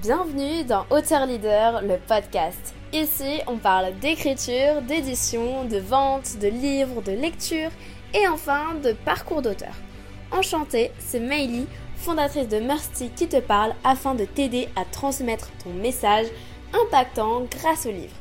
Bienvenue dans Auteur Leader, le podcast. Ici, on parle d'écriture, d'édition, de vente, de livres, de lecture et enfin de parcours d'auteur. Enchantée, c'est Meili, fondatrice de Mercy qui te parle afin de t'aider à transmettre ton message impactant grâce au livre.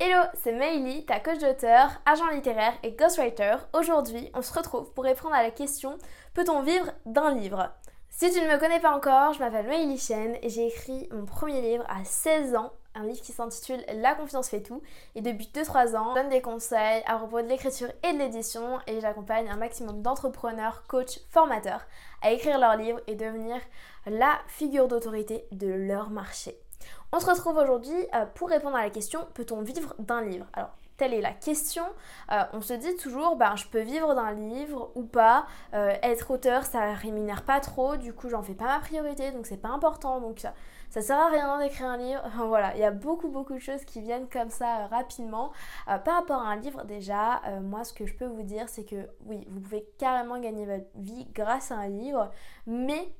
Hello, c'est Meili, ta coach d'auteur, agent littéraire et ghostwriter. Aujourd'hui, on se retrouve pour répondre à la question Peut-on vivre d'un livre? Si tu ne me connais pas encore, je m'appelle Maëlie Chen et j'ai écrit mon premier livre à 16 ans, un livre qui s'intitule La confiance fait tout. Et depuis 2-3 ans, je donne des conseils à propos de l'écriture et de l'édition et j'accompagne un maximum d'entrepreneurs, coachs, formateurs à écrire leur livre et devenir la figure d'autorité de leur marché. On se retrouve aujourd'hui euh, pour répondre à la question peut-on vivre d'un livre? Telle est la question. Euh, on se dit toujours, ben, je peux vivre d'un livre ou pas. Euh, être auteur, ça rémunère pas trop, du coup, j'en fais pas ma priorité, donc c'est pas important. Donc ça, ça sert à rien d'écrire un livre. voilà, il y a beaucoup, beaucoup de choses qui viennent comme ça euh, rapidement. par rapport à un livre, déjà, moi, ce que je peux vous dire, c'est que oui, vous pouvez carrément gagner votre vie grâce à un livre, mais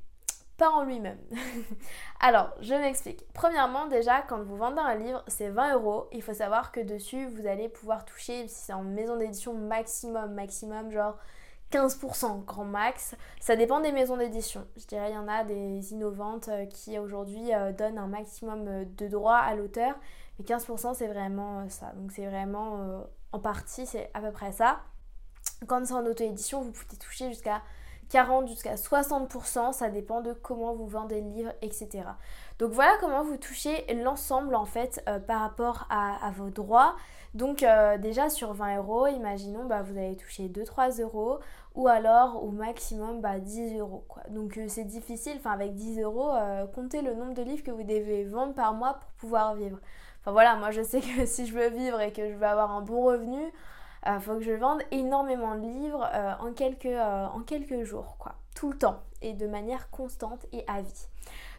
pas en lui-même. Alors, je m'explique. Premièrement, déjà, quand vous vendez un livre, c'est 20 euros. Il faut savoir que dessus, vous allez pouvoir toucher, si c'est en maison d'édition maximum, maximum, genre 15% grand max. Ça dépend des maisons d'édition. Je dirais, il y en a des innovantes euh, qui aujourd'hui euh, donnent un maximum euh, de droits à l'auteur. Mais 15% c'est vraiment ça. Donc c'est vraiment en partie, c'est à peu près ça. Quand c'est en auto-édition, vous pouvez toucher jusqu'à 40 jusqu'à 60%, ça dépend de comment vous vendez le livre, etc. Donc voilà comment vous touchez l'ensemble en fait euh, par rapport à, vos droits. Donc euh, déjà sur 20 euros, imaginons bah, vous allez toucher 2-3 euros ou alors au maximum bah, 10 euros. Donc euh, c'est difficile, enfin avec 10 euros, comptez le nombre de livres que vous devez vendre par mois pour pouvoir vivre. Enfin voilà, moi je sais que si je veux vivre et que je veux avoir un bon revenu, euh, faut que je vende énormément de livres euh, en, quelques, euh, en quelques jours, quoi. Tout le temps et de manière constante et à vie.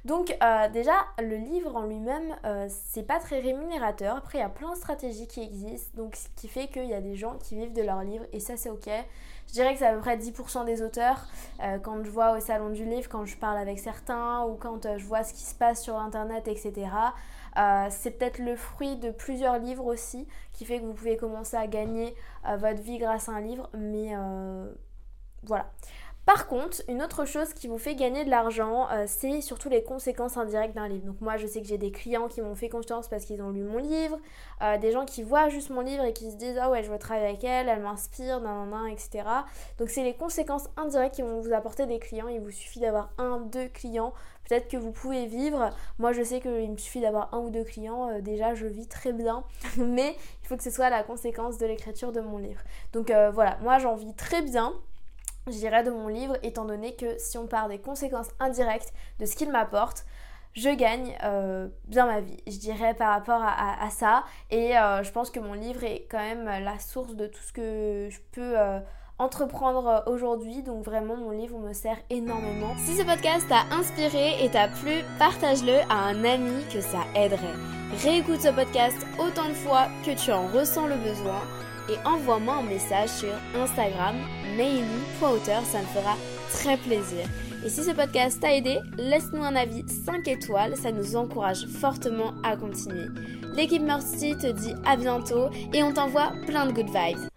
Donc déjà, le livre en lui-même, c'est pas très rémunérateur. Après, il y a plein de stratégies qui existent, donc ce qui fait qu'il y a des gens qui vivent de leur livre et ça c'est ok. Je dirais que c'est à peu près 10% des auteurs. quand je vois au salon du livre, quand je parle avec certains ou quand je vois ce qui se passe sur internet, etc. Euh, c'est peut-être le fruit de plusieurs livres aussi qui fait que vous pouvez commencer à gagner euh, votre vie grâce à un livre. Mais euh, voilà. Par contre, une autre chose qui vous fait gagner de l'argent, c'est surtout les conséquences indirectes d'un livre. Donc moi, je sais que j'ai des clients qui m'ont fait confiance parce qu'ils ont lu mon livre, des gens qui voient juste mon livre et qui se disent ah ouais, je veux travailler avec elle, elle m'inspire, nan, nan, etc. Donc c'est les conséquences indirectes qui vont vous apporter des clients. Il vous suffit d'avoir un, deux clients Peut-être que vous pouvez vivre. Moi, je sais qu'il me suffit d'avoir un ou deux clients. Euh, déjà, je vis très bien. Mais il faut que ce soit la conséquence de l'écriture de mon livre. Donc euh, voilà, moi, j'en vis très bien je dirais, de mon livre, étant donné que si on part des conséquences indirectes de ce qu'il m'apporte, je gagne euh, bien ma vie, je dirais, par rapport à, ça. Et je pense que mon livre est quand même la source de tout ce que je peux entreprendre euh, aujourd'hui. Donc vraiment, mon livre me sert énormément. Si ce podcast t'a inspiré et t'a plu, partage-le à un ami que ça aiderait. Réécoute ce podcast autant de fois que tu en ressens le besoin et envoie-moi un message sur Instagram, maily.auteur, ça me fera très plaisir. Et si ce podcast t'a aidé, laisse-nous un avis 5 étoiles, ça nous encourage fortement à continuer. L'équipe Mercy te dit à bientôt et on t'envoie plein de good vibes.